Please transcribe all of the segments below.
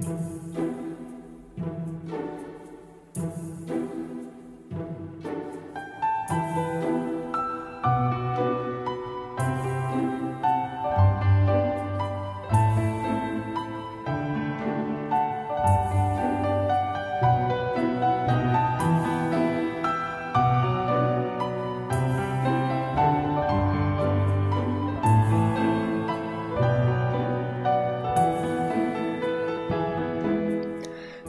Música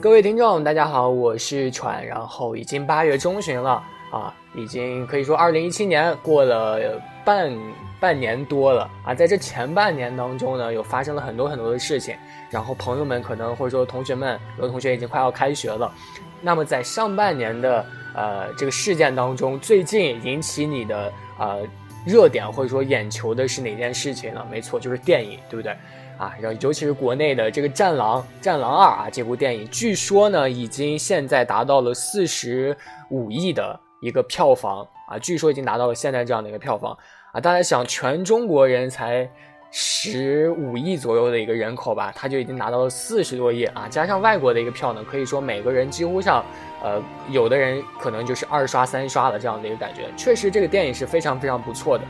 各位听众，大家好，我是喘。然后已经八月中旬了啊，已经可以说二零一七年过了半半年多了啊。在这前半年当中呢，有发生了很多很多的事情。然后朋友们可能或者说同学们，有的同学已经快要开学了。那么在上半年的呃这个事件当中，最近引起你的呃热点或者说眼球的是哪件事情呢？没错，就是电影，对不对？啊，然后尤其是国内的这个《战狼》《战狼二》啊，这部电影据说呢，已经现在达到了四十五亿的一个票房啊，据说已经达到了现在这样的一个票房啊。大家想，全中国人才十五亿左右的一个人口吧，他就已经拿到了四十多亿啊，加上外国的一个票呢，可以说每个人几乎上，呃，有的人可能就是二刷三刷的这样的一个感觉。确实，这个电影是非常非常不错的。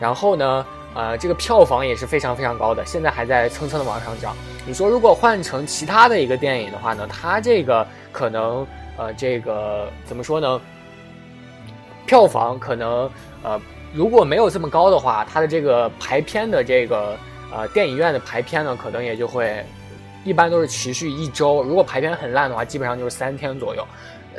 然后呢？呃，这个票房也是非常非常高的，现在还在蹭蹭的往上涨。你说如果换成其他的一个电影的话呢，它这个可能呃，这个怎么说呢？票房可能呃，如果没有这么高的话，它的这个排片的这个呃电影院的排片呢，可能也就会一般都是持续一周。如果排片很烂的话，基本上就是三天左右。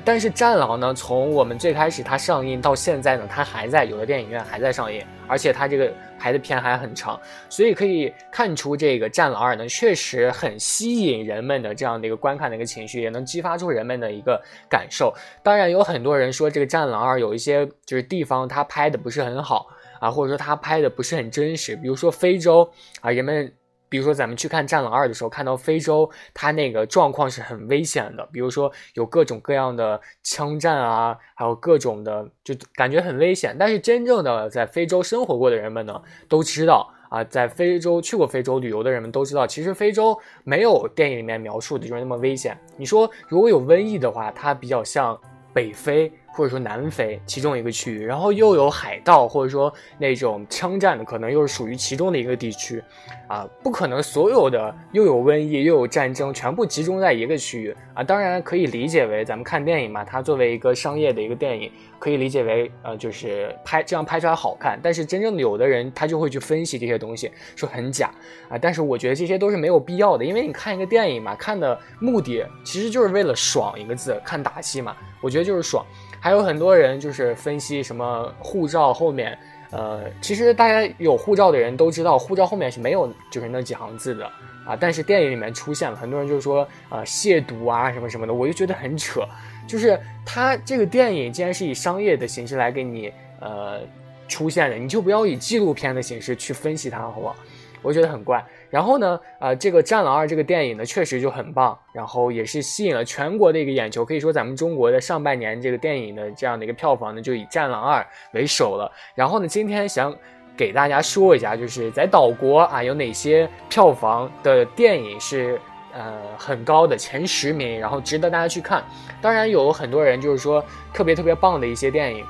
但是《战狼》呢，从我们最开始它上映到现在呢，它还在有的电影院还在上映，而且它这个排的片还很长，所以可以看出这个《战狼二》呢确实很吸引人们的这样的一个观看的一个情绪，也能激发出人们的一个感受。当然，有很多人说这个《战狼二》有一些就是地方它拍的不是很好啊，或者说它拍的不是很真实，比如说非洲啊，人们。比如说，咱们去看《战狼二》的时候，看到非洲，它那个状况是很危险的。比如说，有各种各样的枪战啊，还有各种的，就感觉很危险。但是，真正的在非洲生活过的人们呢，都知道啊，在非洲去过非洲旅游的人们都知道，其实非洲没有电影里面描述的就是那么危险。你说，如果有瘟疫的话，它比较像北非。或者说南非其中一个区域，然后又有海盗，或者说那种枪战的，可能又是属于其中的一个地区，啊，不可能所有的又有瘟疫又有战争全部集中在一个区域啊。当然可以理解为咱们看电影嘛，它作为一个商业的一个电影，可以理解为呃就是拍这样拍出来好看。但是真正的有的人他就会去分析这些东西，说很假啊。但是我觉得这些都是没有必要的，因为你看一个电影嘛，看的目的其实就是为了爽一个字，看打戏嘛，我觉得就是爽。还有很多人就是分析什么护照后面，呃，其实大家有护照的人都知道，护照后面是没有就是那几行字的啊。但是电影里面出现了，很多人就说啊亵渎啊什么什么的，我就觉得很扯。就是他这个电影既然是以商业的形式来给你呃出现的，你就不要以纪录片的形式去分析它，好不好？我觉得很怪。然后呢，呃，这个《战狼二》这个电影呢，确实就很棒，然后也是吸引了全国的一个眼球。可以说，咱们中国的上半年这个电影的这样的一个票房呢，就以《战狼二》为首了。然后呢，今天想给大家说一下，就是在岛国啊，有哪些票房的电影是呃很高的前十名，然后值得大家去看。当然，有很多人就是说特别特别棒的一些电影，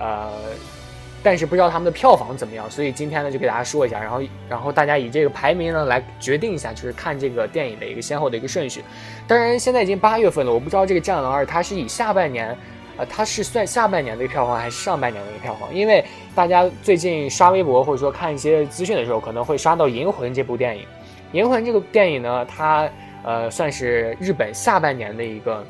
呃。但是不知道他们的票房怎么样，所以今天呢就给大家说一下，然后然后大家以这个排名呢来决定一下，就是看这个电影的一个先后的一个顺序。当然现在已经八月份了，我不知道这个《战狼二》它是以下半年，呃，它是算下半年的一个票房还是上半年的一个票房？因为大家最近刷微博或者说看一些资讯的时候，可能会刷到《银魂》这部电影。《银魂》这个电影呢，它呃算是日本下半年的一个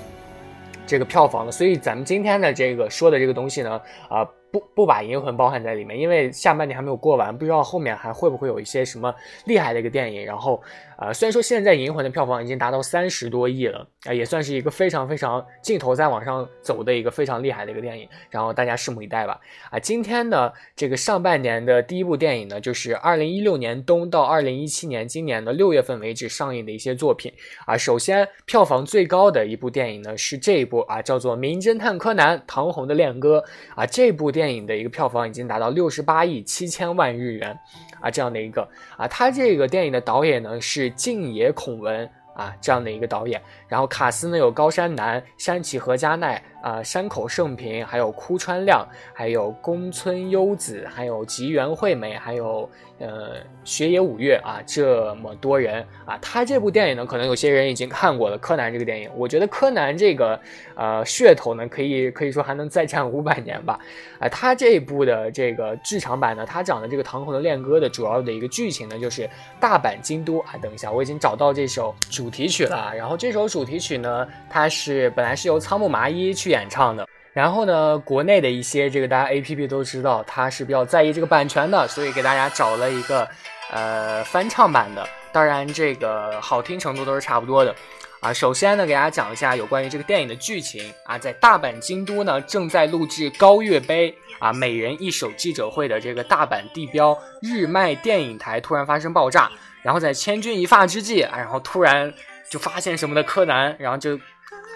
这个票房了，所以咱们今天的这个说的这个东西呢，啊。不不把银魂包含在里面，因为下半年还没有过完，不知道后面还会不会有一些什么厉害的一个电影。然后，呃，虽然说现在银魂的票房已经达到三十多亿了，啊，也算是一个非常非常镜头在往上走的一个非常厉害的一个电影。然后大家拭目以待吧。啊，今天的这个上半年的第一部电影呢，就是二零一六年冬到二零一七年今年的六月份为止上映的一些作品。啊，首先票房最高的一部电影呢是这一部啊，叫做《名侦探柯南：唐红的恋歌》啊，这部电。电影的一个票房已经达到六十八亿七千万日元，啊，这样的一个啊，他这个电影的导演呢是静野孔文啊，这样的一个导演，然后卡斯呢有高山南、山崎和加奈啊、山口胜平，还有枯川亮，还有宫村优子，还有吉原惠美，还有呃雪野五月啊，这么多人啊，他这部电影呢，可能有些人已经看过了柯南这个电影，我觉得柯南这个呃噱头呢，可以可以说还能再战五百年吧，啊，他这一部的这个剧场版呢，他讲的这个唐红的恋歌的主要的一个剧情呢，就是大阪京都啊，等一下，我已经找到这首主。主题曲了，然后这首主题曲呢，它是本来是由仓木麻衣去去演唱的，然后呢，国内的一些这个大家 A P P 都知道，他是比较在意这个版权的，所以给大家找了一个呃翻唱版的，当然这个好听程度都是差不多的啊。首先呢，给大家讲一下有关于这个电影的剧情啊，在大阪京都呢正在录制高月杯啊每人一首记者会的这个大阪地标日卖电影台突然发生爆炸。然后在千钧一发之际啊，然后突然就发现什么的柯南，然后就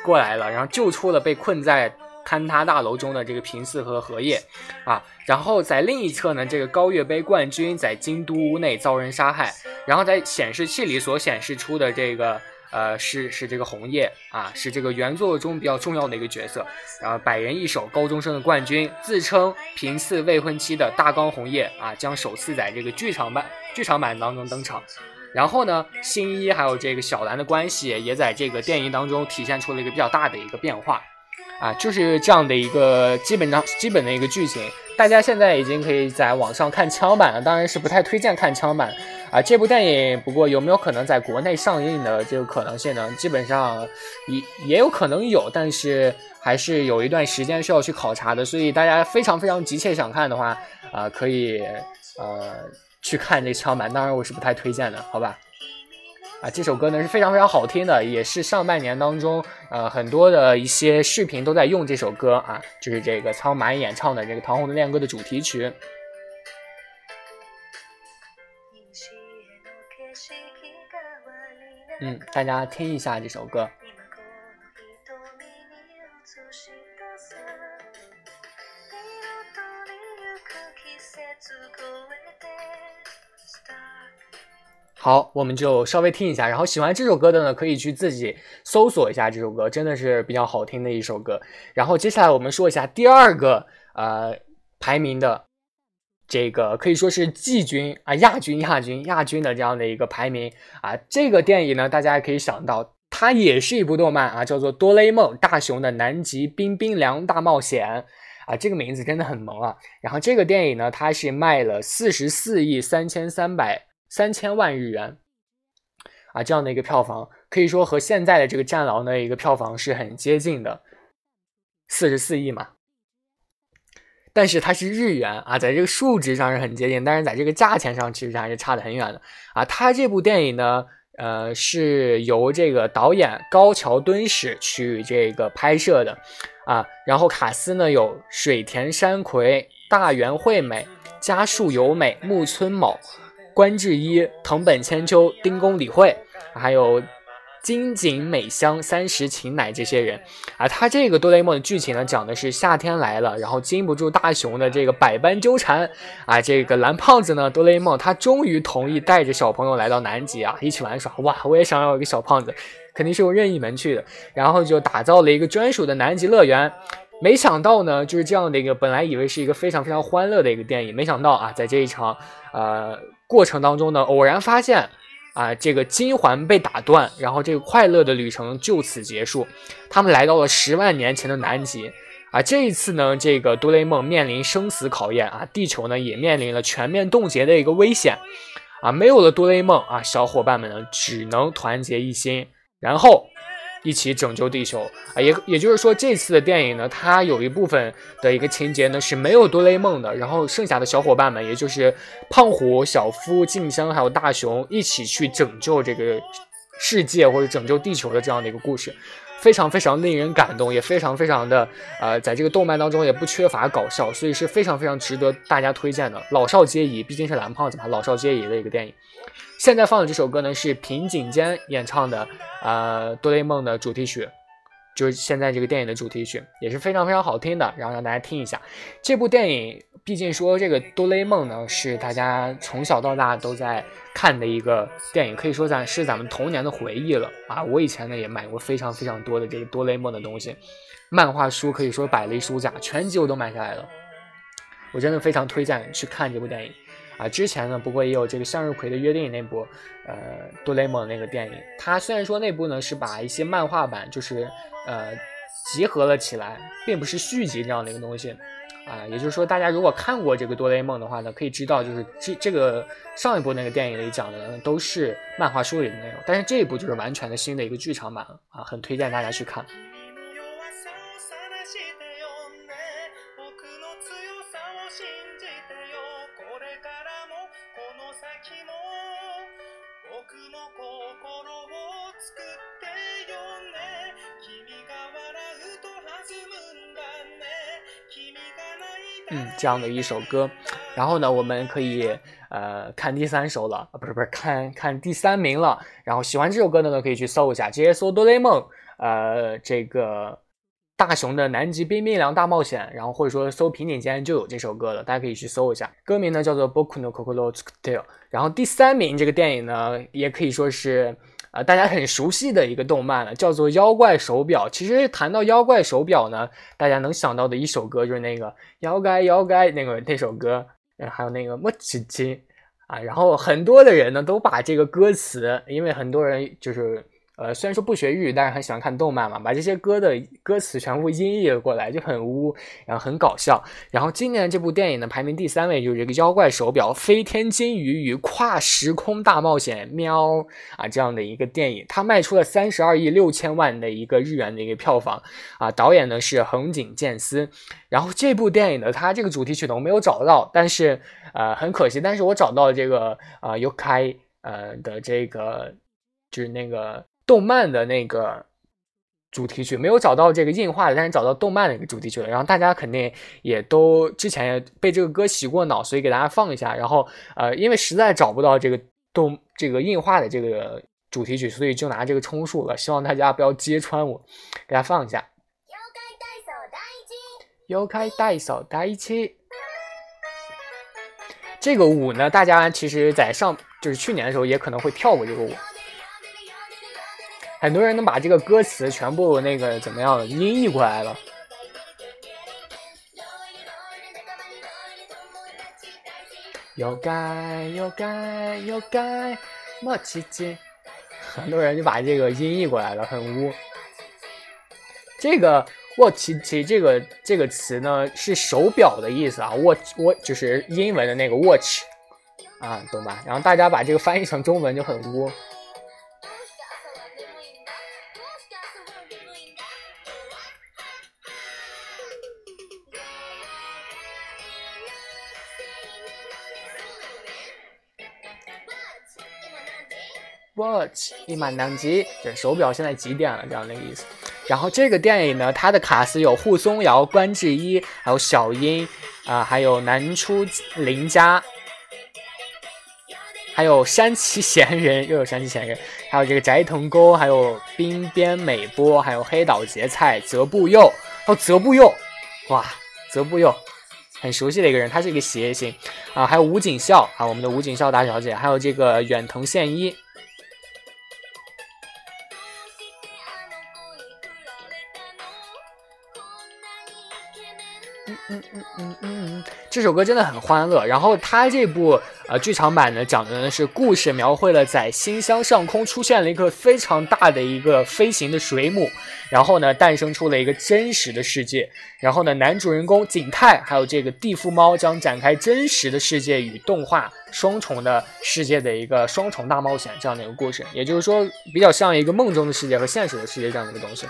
过来了，然后救出了被困在坍塌大楼中的这个平次和荷叶啊。然后在另一侧呢，这个高月杯冠军在京都屋内遭人杀害，然后在显示器里所显示出的这个呃是是这个红叶啊，是这个原作中比较重要的一个角色。然后百人一首高中生的冠军自称平次未婚妻的大冈红叶啊，将首次在这个剧场版。剧场版当中登场，然后呢，新一还有这个小兰的关系也在这个电影当中体现出了一个比较大的一个变化，啊，就是这样的一个基本上基本的一个剧情。大家现在已经可以在网上看枪版了，当然是不太推荐看枪版啊。这部电影不过有没有可能在国内上映的这个可能性呢？基本上也也有可能有，但是还是有一段时间需要去考察的。所以大家非常非常急切想看的话，啊，可以呃。去看这枪版，当然我是不太推荐的，好吧？啊，这首歌呢是非常非常好听的，也是上半年当中，呃，很多的一些视频都在用这首歌啊，就是这个仓麻衣演唱的这个《唐红的恋歌》的主题曲。嗯，大家听一下这首歌。好，我们就稍微听一下，然后喜欢这首歌的呢，可以去自己搜索一下这首歌，真的是比较好听的一首歌。然后接下来我们说一下第二个呃排名的这个可以说是季军啊亚军亚军亚军的这样的一个排名啊。这个电影呢，大家也可以想到，它也是一部动漫啊，叫做《哆啦 A 梦：大雄的南极冰冰凉大冒险》啊，这个名字真的很萌啊。然后这个电影呢，它是卖了四十四亿三千三百。三千万日元啊，这样的一个票房，可以说和现在的这个《战狼》的一个票房是很接近的，四十四亿嘛。但是它是日元啊，在这个数值上是很接近，但是在这个价钱上其实还是差得很远的啊。它这部电影呢，呃，是由这个导演高桥敦史去这个拍摄的啊，然后卡斯呢有水田山葵、大原惠美、加树由美、木村卯。关智一、藤本千秋、丁宫理惠，还有金井美香、三石晴乃这些人啊，他这个哆啦 A 梦的剧情呢，讲的是夏天来了，然后经不住大雄的这个百般纠缠啊，这个蓝胖子呢，哆啦 A 梦他终于同意带着小朋友来到南极啊，一起玩耍。哇，我也想要一个小胖子，肯定是用任意门去的，然后就打造了一个专属的南极乐园。没想到呢，就是这样的一个，本来以为是一个非常非常欢乐的一个电影，没想到啊，在这一场呃。过程当中呢，偶然发现，啊，这个金环被打断，然后这个快乐的旅程就此结束。他们来到了十万年前的南极，啊，这一次呢，这个哆啦 A 梦面临生死考验啊，地球呢也面临了全面冻结的一个危险，啊，没有了哆啦 A 梦啊，小伙伴们呢只能团结一心，然后。一起拯救地球啊！也也就是说，这次的电影呢，它有一部分的一个情节呢是没有哆啦 A 梦的，然后剩下的小伙伴们，也就是胖虎、小夫、静香还有大雄一起去拯救这个世界或者拯救地球的这样的一个故事。非常非常令人感动，也非常非常的呃，在这个动漫当中也不缺乏搞笑，所以是非常非常值得大家推荐的。老少皆宜，毕竟是蓝胖子嘛，老少皆宜的一个电影。现在放的这首歌呢是平井坚演唱的，呃，哆啦 A 梦的主题曲，就是现在这个电影的主题曲，也是非常非常好听的，然后让大家听一下。这部电影毕竟说这个哆啦 A 梦呢，是大家从小到大都在看的一个电影，可以说咱是咱们童年的回忆了啊。我以前呢也买过非常非常多的这个哆啦 A 梦的东西，漫画书可以说摆了一书架，全集我都买下来了。我真的非常推荐去看这部电影。啊，之前呢，不过也有这个向日葵的约定那部，呃，哆啦 A 梦那个电影，它虽然说那部呢是把一些漫画版就是呃集合了起来，并不是续集这样的一个东西，啊，也就是说大家如果看过这个哆啦 A 梦的话呢，可以知道就是这这个上一部那个电影里讲的都是漫画书里的内容，但是这一部就是完全的新的一个剧场版啊，很推荐大家去看。这样的一首歌，然后呢，我们可以呃看第三首了啊，不是不是，看看第三名了。然后喜欢这首歌的呢，可以去搜一下，直接搜《哆啦 A 梦》呃这个大雄的南极冰冰凉大冒险，然后或者说搜平顶间就有这首歌了，大家可以去搜一下。歌名呢叫做《Boku no Kokoro Tsukute》。然后第三名这个电影呢，也可以说是。啊，大家很熟悉的一个动漫了，叫做《妖怪手表》。其实谈到《妖怪手表》呢，大家能想到的一首歌就是那个《妖怪妖怪》那个那首歌，还有那个《莫奇奇》啊。然后很多的人呢都把这个歌词，因为很多人就是。呃，虽然说不学日语，但是很喜欢看动漫嘛，把这些歌的歌词全部音译过来，就很污，然后很搞笑。然后今年这部电影呢，排名第三位就是这个《妖怪手表：飞天金鱼与跨时空大冒险》喵啊这样的一个电影，它卖出了三十二亿六千万的一个日元的一个票房啊。导演呢是横井健司。然后这部电影呢，它这个主题曲呢我没有找到，但是呃很可惜，但是我找到了这个呃 UK 呃的这个就是那个。动漫的那个主题曲没有找到这个硬化的，但是找到动漫的一个主题曲了。然后大家肯定也都之前也被这个歌洗过脑，所以给大家放一下。然后呃，因为实在找不到这个动这个硬化的这个主题曲，所以就拿这个充数了。希望大家不要揭穿我，给大家放一下。妖开带手带一起，这个舞呢，大家其实在上就是去年的时候也可能会跳过这个舞。很多人能把这个歌词全部那个怎么样音译过来了？有该有该有该莫奇奇，很多人就把这个音译过来了，很污。这个沃奇奇这个这个词呢是手表的意思啊，沃沃就是英文的那个 watch 啊，懂吧？然后大家把这个翻译成中文就很污。Watch 一满当机，就是手表现在几点了这样的意思。然后这个电影呢，它的卡司有扈松遥、关智一，还有小樱啊，还有南出林佳，还有山崎贤人，又有山崎贤人，还有这个斋藤沟，还有滨边美波，还有黑岛结菜、泽部佑，还有泽部佑，哇，泽部佑很熟悉的一个人，他是一个谐星啊，还有吴景孝啊，我们的吴景孝大小姐，还有这个远藤宪一。嗯嗯嗯嗯，这首歌真的很欢乐。然后它这部呃剧场版呢，讲的呢是故事描绘了在新乡上空出现了一个非常大的一个飞行的水母，然后呢诞生出了一个真实的世界。然后呢男主人公景泰还有这个地缚猫将展开真实的世界与动画双重的世界的一个双重大冒险这样的一个故事。也就是说，比较像一个梦中的世界和现实的世界这样的一个东西。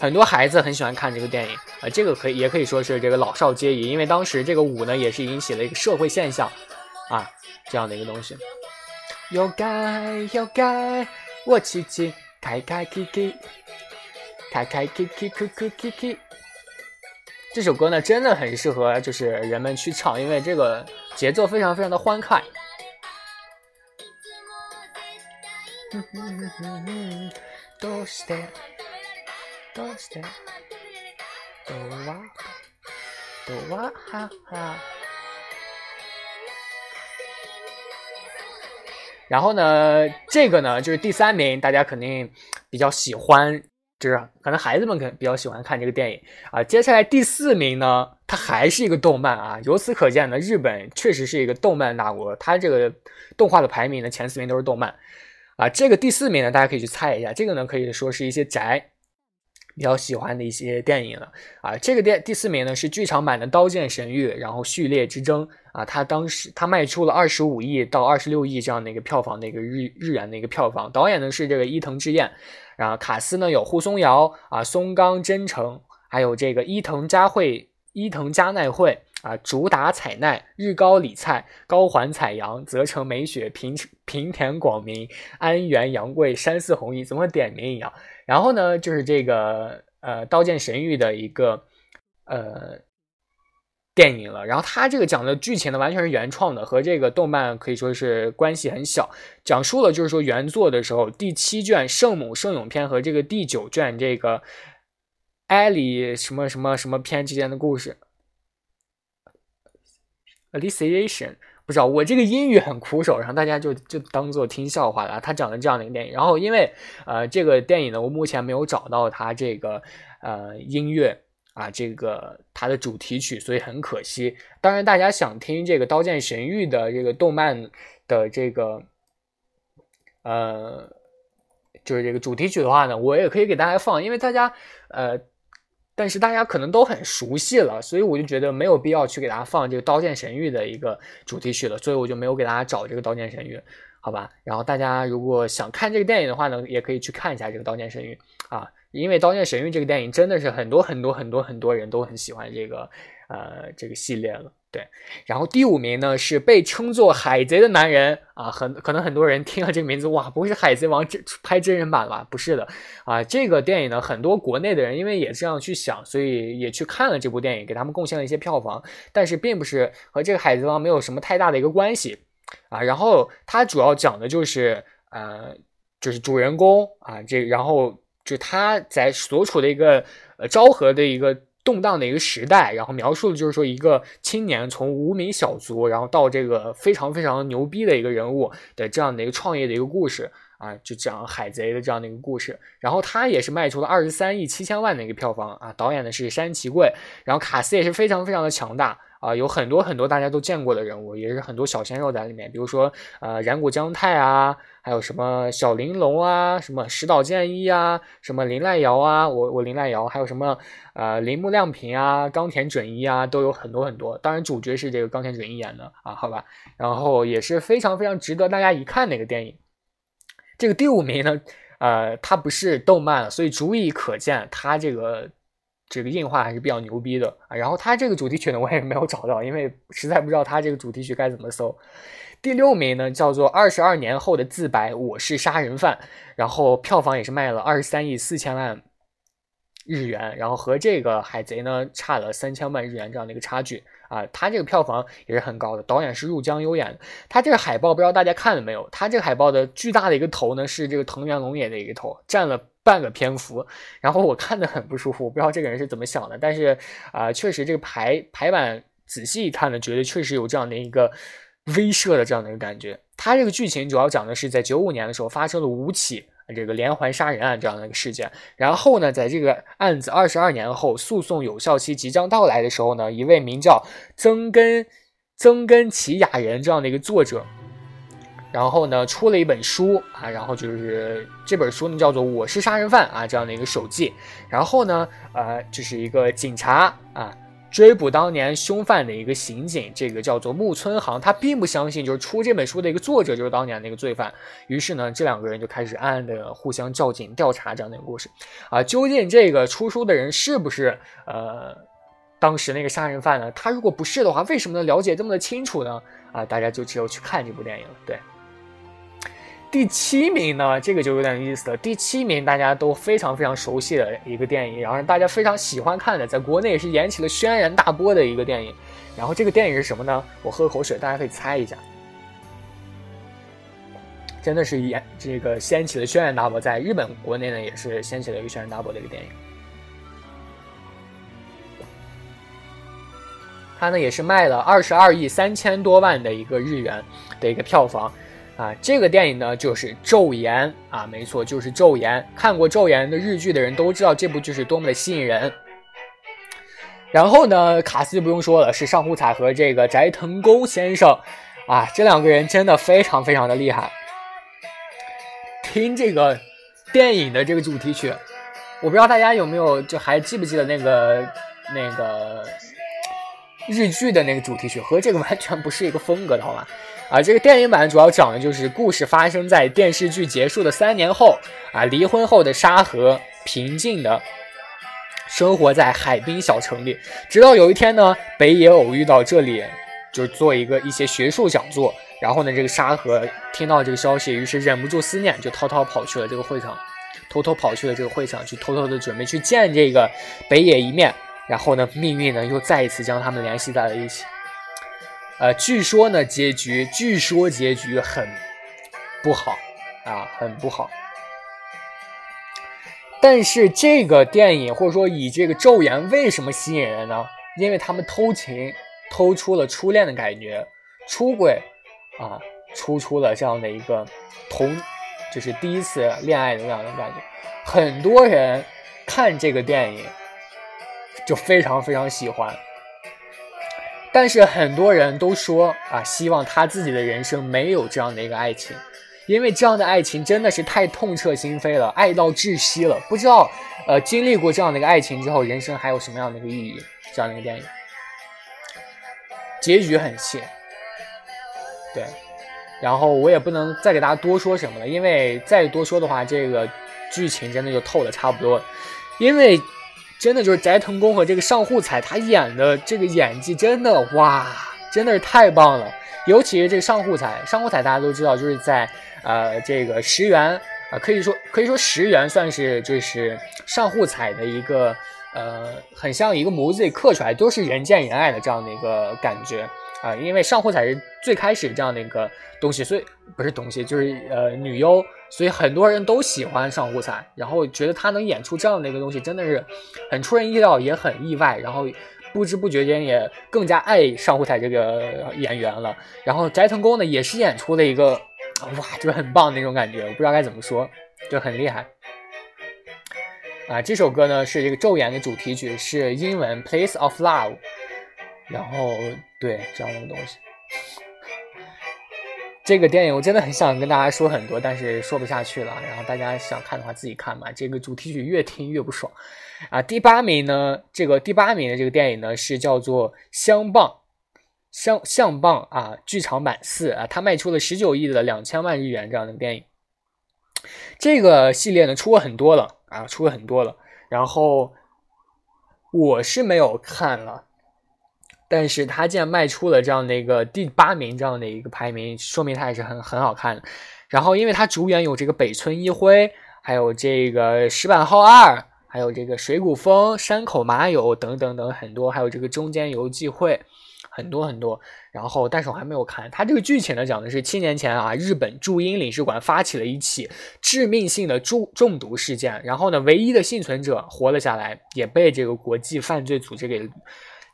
很多孩子很喜欢看这个电影啊，这个可以也可以说是这个老少皆宜，因为当时这个舞呢也是引起了一个社会现象啊，这样的一个东西。有该有该，我起起开开 Kiki，开开 Kiki Kiki Kiki。这首歌呢真的很适合就是人们去唱，因为这个节奏非常非常的欢快。都是都哇都哇哈哈。然后呢，这个呢就是第三名，大家肯定比较喜欢，就是可能孩子们可能比较喜欢看这个电影啊。接下来第四名呢，它还是一个动漫啊。由此可见呢，日本确实是一个动漫大国，它这个动画的排名呢，前四名都是动漫啊。这个第四名呢，大家可以去猜一下，这个呢可以说是一些宅。比较喜欢的一些电影了啊，这个电第四名呢是剧场版的《刀剑神域》，然后序列之争啊，它当时它卖出了二十五亿到二十六亿这样的一个票房的一个日日元的一个票房。导演呢是这个伊藤智彦，然后卡斯呢有户松遥啊、松冈真诚，还有这个伊藤佳惠、伊藤佳奈惠啊、主打彩奈、日高里菜、高环彩阳、泽城美雪、平平田广明、安原杨贵、山寺弘一，怎么点名一样？然后呢，就是这个呃《刀剑神域》的一个呃电影了。然后它这个讲的剧情呢，完全是原创的，和这个动漫可以说是关系很小。讲述了就是说原作的时候第七卷圣母圣咏篇和这个第九卷这个艾莉什么什么什么篇之间的故事。Alicization。不知道我这个英语很苦手，然后大家就就当做听笑话了。他讲了这样的一个电影，然后因为呃这个电影呢，我目前没有找到它这个呃音乐啊，这个它的主题曲，所以很可惜。当然，大家想听这个《刀剑神域》的这个动漫的这个呃就是这个主题曲的话呢，我也可以给大家放，因为大家呃。但是大家可能都很熟悉了，所以我就觉得没有必要去给大家放这个《刀剑神域》的一个主题曲了，所以我就没有给大家找这个《刀剑神域》，好吧？然后大家如果想看这个电影的话呢，也可以去看一下这个《刀剑神域》啊，因为《刀剑神域》这个电影真的是很多很多很多很多人都很喜欢这个呃这个系列了。对，然后第五名呢是被称作海贼的男人啊，很可能很多人听了这名字，哇，不会是海贼王真拍真人版吧？不是的，啊，这个电影呢，很多国内的人因为也这样去想，所以也去看了这部电影，给他们贡献了一些票房，但是并不是和这个海贼王没有什么太大的一个关系啊。然后它主要讲的就是呃，就是主人公啊，这然后就他在所处的一个呃昭和的一个。动荡的一个时代，然后描述的就是说一个青年从无名小卒，然后到这个非常非常牛逼的一个人物的这样的一个创业的一个故事啊，就讲海贼的这样的一个故事。然后他也是卖出了二十三亿七千万的一个票房啊，导演的是山崎贵，然后卡斯也是非常非常的强大。啊，有很多很多大家都见过的人物，也是很多小鲜肉在里面，比如说呃染谷将太啊，还有什么小玲珑啊，什么石岛健一啊，什么林濑遥啊，我我林濑遥，还有什么呃铃木亮平啊，冈田准一啊，都有很多很多。当然主角是这个冈田准一演的啊，好吧，然后也是非常非常值得大家一看的一个电影。这个第五名呢，呃，它不是动漫，所以足以可见它这个。这个硬化还是比较牛逼的啊，然后它这个主题曲呢，我也没有找到，因为实在不知道它这个主题曲该怎么搜。第六名呢叫做《二十二年后的自白》，我是杀人犯，然后票房也是卖了二十三亿四千万日元，然后和这个海贼呢差了三千万日元这样的一个差距啊，它这个票房也是很高的。导演是入江优演的，他这个海报不知道大家看了没有？他这个海报的巨大的一个头呢是这个藤原龙也的一个头，占了。半个篇幅，然后我看的很不舒服，我不知道这个人是怎么想的，但是啊，确实这个排排版仔细一看呢，觉得确实有这样的一个威慑的这样的一个感觉。它这个剧情主要讲的是在九五年的时候发生了五起这个连环杀人案这样的一个事件，然后呢，在这个案子二十二年后，诉讼有效期即将到来的时候呢，一位名叫曾根曾根奇雅人这样的一个作者。然后呢，出了一本书啊，然后就是这本书呢叫做《我是杀人犯》啊这样的一个手记。然后呢，呃，就是一个警察啊追捕当年凶犯的一个刑警，这个叫做木村航，他并不相信就是出这本书的一个作者就是当年那个罪犯。于是呢，这两个人就开始暗暗的互相较劲调查这样的一个故事啊。究竟这个出书的人是不是呃当时那个杀人犯呢？他如果不是的话，为什么能了解这么的清楚呢？啊，大家就只有去看这部电影了，对。第七名呢这个就有点意思了。第七名大家都非常非常熟悉的一个电影然后大家非常喜欢看的在国内也是演起了轩然大波的一个电影。然后这个电影是什么呢？我喝口水大家可以猜一下。真的是演这个掀起了轩然大波在日本国内呢也是掀起了一个轩然大波的一个电影。它呢也是卖了二十二亿三千多万的一个日元的一个票房。啊，这个电影呢就是《昼颜》啊，没错，就是《昼颜》。看过《昼颜》的日剧的人都知道这部剧是多么的吸引人。然后呢，卡斯就不用说了，是上户彩和这个斋藤工先生啊，这两个人真的非常非常的厉害。听这个电影的这个主题曲，我不知道大家有没有就还记不记得那个那个日剧的那个主题曲，和这个完全不是一个风格的，好吧？啊，这个电影版主要讲的就是故事发生在电视剧结束的三年后，啊，离婚后的沙河平静的生活在海滨小城里，直到有一天呢，北野偶遇到这里，就做一个一些学术讲座，然后呢，这个沙河听到这个消息，于是忍不住思念，就偷偷跑去了这个会场，偷偷跑去了这个会场，去偷偷的准备去见这个北野一面，然后呢，命运呢又再一次将他们联系在了一起。呃，据说呢，结局据说结局很不好啊，很不好。但是这个电影或者说以这个昼颜为什么吸引人呢？因为他们偷情，偷出了初恋的感觉，出轨啊，出出了这样的一个同，就是第一次恋爱的那样的感觉。很多人看这个电影就非常非常喜欢。但是很多人都说啊，希望他自己的人生没有这样的一个爱情，因为这样的爱情真的是太痛彻心扉了，爱到窒息了。不知道，呃，经历过这样的一个爱情之后，人生还有什么样的一个意义？这样的一个电影，结局很细，对。然后我也不能再给大家多说什么了，因为再多说的话，这个剧情真的就透的差不多了，因为。真的就是斋藤工和这个上户彩，他演的这个演技真的哇，真的是太棒了。尤其是这个上户彩，上户彩大家都知道，就是在呃这个石原啊，可以说可以说石原算是就是上户彩的一个呃，很像一个模子里刻出来，都是人见人爱的这样的一个感觉。啊，因为上户彩是最开始这样的一个东西，所以不是东西，就是呃女优，所以很多人都喜欢上户彩，然后觉得他能演出这样的一个东西，真的是很出人意料，也很意外，然后不知不觉间也更加爱上户彩这个演员了。然后斋藤工呢，也是演出了一个哇，就是很棒那种感觉，我不知道该怎么说，就很厉害。啊，这首歌呢是这个昼颜的主题曲，是英文《Place of Love》。然后，对这样的东西，这个电影我真的很想跟大家说很多，但是说不下去了。然后大家想看的话自己看吧。这个主题曲越听越不爽啊！第八名呢，这个第八名的这个电影呢是叫做《相棒》，相相棒啊，剧场版四啊，它卖出了十九亿的两千万日元这样的电影。这个系列呢出过很多了啊，出了很多了。然后我是没有看了。但是他既然卖出了这样的一个第八名这样的一个排名，说明他也是很很好看的。然后，因为他主演有这个北村一辉，还有这个石坂浩二，还有这个水谷丰、山口麻友等等等很多，还有这个中间游纪惠，很多很多。然后，但是我还没有看。他这个剧情呢，讲的是七年前啊，日本驻英领事馆发起了一起致命性的中中毒事件，然后呢，唯一的幸存者活了下来，也被这个国际犯罪组织给。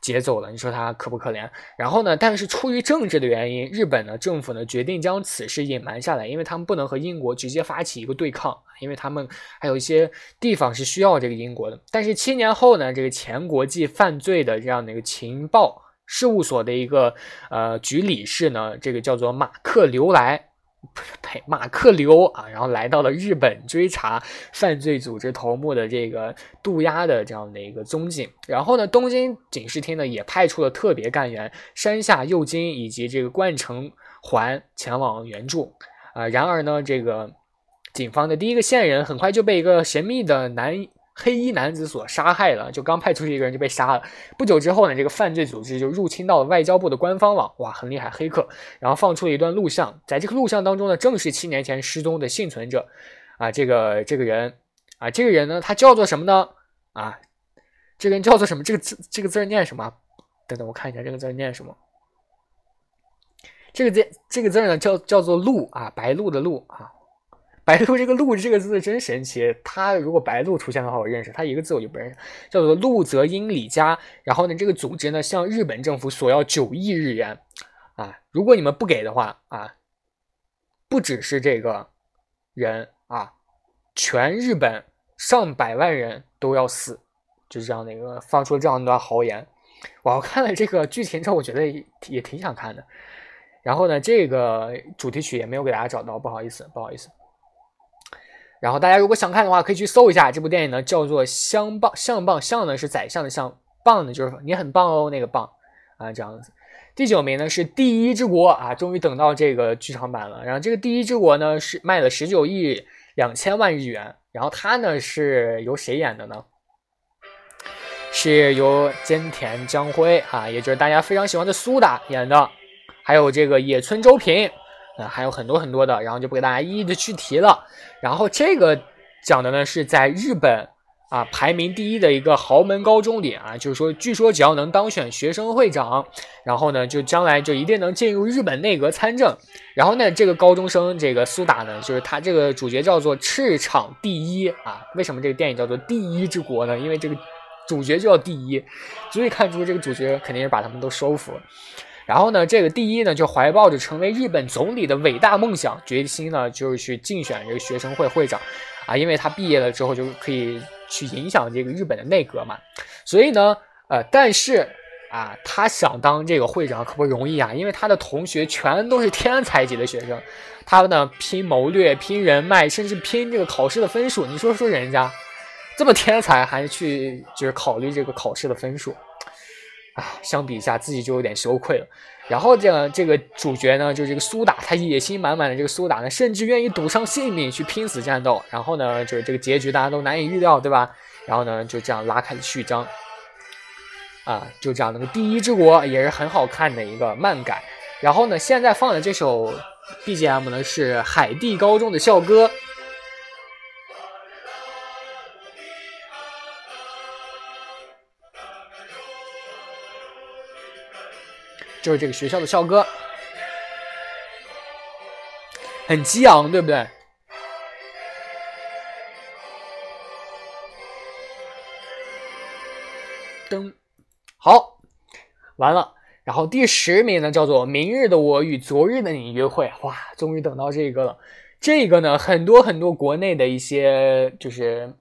劫走了，你说他可不可怜？然后呢？但是出于政治的原因，日本呢政府呢决定将此事隐瞒下来，因为他们不能和英国直接发起一个对抗，因为他们还有一些地方是需要这个英国的。但是七年后呢，这个前国际犯罪的这样的一个情报事务所的一个呃局理事呢，这个叫做马克刘来。呸，马克刘啊，然后来到了日本追查犯罪组织头目的这个渡鸦的这样的一个踪迹。然后呢，东京警视厅呢也派出了特别干员山下佑金以及这个冠城环前往援助。啊，然而呢，这个警方的第一个线人很快就被一个神秘的男。黑衣男子所杀害了，就刚派出去一个人就被杀了。不久之后呢，这个犯罪组织就入侵到了外交部的官方网，哇，很厉害，黑客。然后放出了一段录像，在这个录像当中呢，正是七年前失踪的幸存者，啊，这个这个人，啊，这个人呢，他叫做什么呢？啊，这个人叫做什么？这个字这个字念什么？等等，我看一下这个字念什么。这个字这个字呢，叫叫做鹿啊，白鹿的鹿啊。白鹿这个鹿这个字真神奇，它如果白鹿出现的话，我认识，它一个字我就不认识，叫做鹿泽英里佳。然后呢，这个组织呢向日本政府索要九亿日元啊，如果你们不给的话啊，不只是这个人啊，全日本上百万人都要死，就是这样的一个放出了这样一段豪言。我看了这个剧情之后，我觉得也挺想看的。然后呢，这个主题曲也没有给大家找到，不好意思，不好意思。然后大家如果想看的话，可以去搜一下这部电影呢，叫做《相棒》，相棒相呢是宰相的相，棒呢就是你很棒哦那个棒啊这样子。第九名呢是《第一之国》啊，终于等到这个剧场版了。然后这个《第一之国》呢是卖了十九亿两千万日元。然后它呢是由谁演的呢？是由菅田将晖啊，也就是大家非常喜欢的苏打演的。还有这个野村周平，啊，还有很多很多的，然后就不给大家一一的去提了。然后这个讲的呢是在日本啊排名第一的一个豪门高中里啊，就是说据说只要能当选学生会长，然后呢就将来就一定能进入日本内阁参政。然后呢这个高中生这个苏打呢，就是他这个主角叫做赤场第一啊。为什么这个电影叫做第一之国呢？因为这个主角就叫第一，足以看出这个主角肯定是把他们都收服了。然后呢，这个第一呢，就怀抱着成为日本总理的伟大梦想，决心呢，就是去竞选这个学生会会长，啊，因为他毕业了之后就可以去影响这个日本的内阁嘛。所以呢，呃，但是啊，他想当这个会长可不容易啊，因为他的同学全都是天才级的学生，他呢拼谋略、拼人脉，甚至拼这个考试的分数。你说说人家这么天才，还去就是考虑这个考试的分数？啊，相比一下，自己就有点羞愧了。然后这个这个主角呢，就是这个苏打，他野心满满的这个苏打呢，甚至愿意赌上性命去拼死战斗。然后呢，就是这个结局大家都难以预料，对吧？然后呢，就这样拉开了序章。啊，就这样，那个第一之国也是很好看的一个漫改。然后呢，现在放的这首 BGM 呢是海地高中的校歌。就是这个学校的校歌，很激昂，对不对？噔，好，完了。然后第十名呢，叫做《明日的我与昨日的你约会》。哇，终于等到这个了。这个呢，很多很多国内的一些就是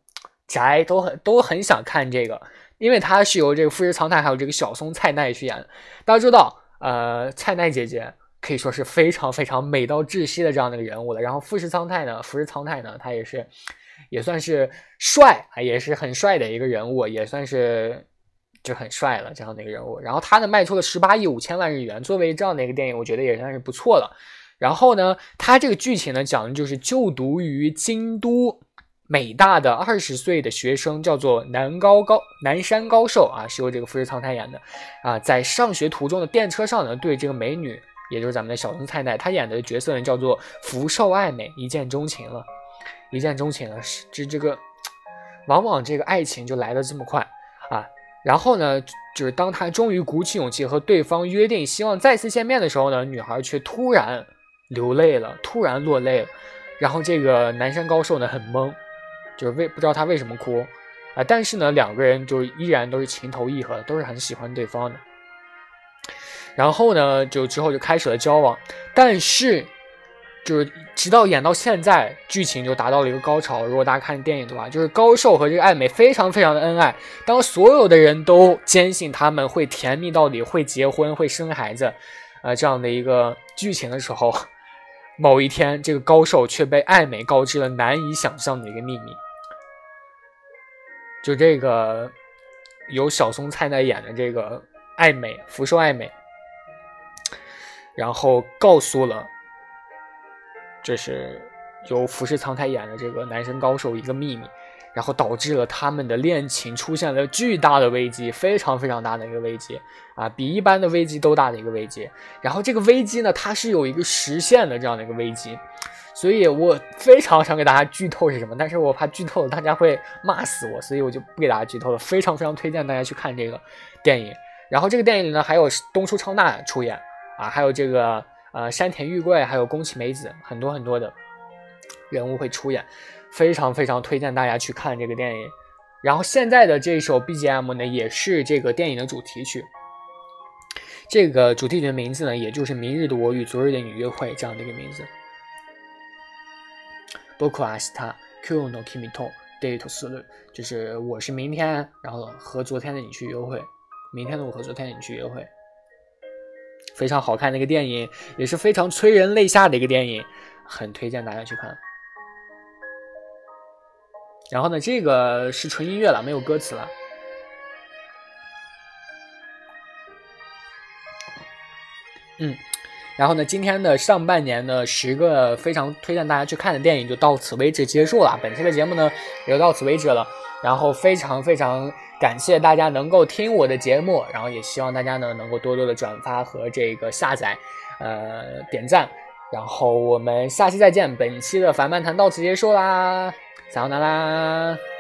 宅都很都很想看这个，因为它是由这个富士苍太还有这个小松菜奈去演的。大家知道。呃，菜奈姐姐可以说是非常非常美到窒息的这样的一个人物了。然后富士苍太呢，富士苍太呢，他也是也算是帅啊，也是很帅的一个人物，也算是就很帅了这样的一个人物。然后他呢卖出了十八亿五千万日元，作为这样的一个电影，我觉得也算是不错了。然后呢，他这个剧情呢讲的就是就读于京都。美大的二十岁的学生叫做南高高南山高寿啊，是由这个富士苍太演的啊，在上学途中的电车上呢，对这个美女，也就是咱们的小松菜奈，她演的角色呢叫做福寿爱美，一见钟情了，一见钟情了，是这这个，往往这个爱情就来的这么快啊。然后呢，就是当他终于鼓起勇气和对方约定，希望再次见面的时候呢，女孩却突然流泪了，突然落泪了。然后这个南山高寿呢很懵。就是为不知道他为什么哭啊，但是呢，两个人就依然都是情投意合，都是很喜欢对方的。然后呢，就之后就开始了交往，但是就是直到演到现在，剧情就达到了一个高潮。如果大家看电影的话，就是高寿和这个爱美非常非常的恩爱。当所有的人都坚信他们会甜蜜到底，会结婚，会生孩子，呃，这样的一个剧情的时候，某一天，这个高寿却被爱美告知了难以想象的一个秘密。就这个由小松菜奈演的这个爱美福寿爱美，然后告诉了，这是由福士苍太演的这个男神高手一个秘密，然后导致了他们的恋情出现了巨大的危机，非常非常大的一个危机啊，比一般的危机都大的一个危机。然后这个危机呢，它是有一个实现的这样的一个危机。所以我非常想给大家剧透是什么，但是我怕剧透了大家会骂死我，所以我就不给大家剧透了。非常非常推荐大家去看这个电影。然后这个电影里呢，还有东出昌大出演啊，还有这个呃山田裕贵，还有宫崎美子，很多很多的。人物会出演，非常非常推荐大家去看这个电影。然后现在的这首 BGM 呢，也是这个电影的主题曲。这个主题曲的名字呢，也就是《明日的我与昨日的你约会》这样的一个名字。僕は明日今日の君とデートする，就是我是明天，然后和昨天的你去约会。明天的我和昨天的你去约会，非常好看的一个电影，也是非常催人泪下的一个电影，很推荐大家去看。然后呢，这个是纯音乐了，没有歌词了。嗯， 然后呢，今天的上半年的十个非常推荐大家去看的电影就到此为止结束了。本期的节目呢，也就到此为止了。然后非常非常感谢大家能够听我的节目，然后也希望大家呢能够多多的转发和这个下载，呃，点赞。然后我们下期再见。本期的反漫谈到此结束啦，撒由那啦。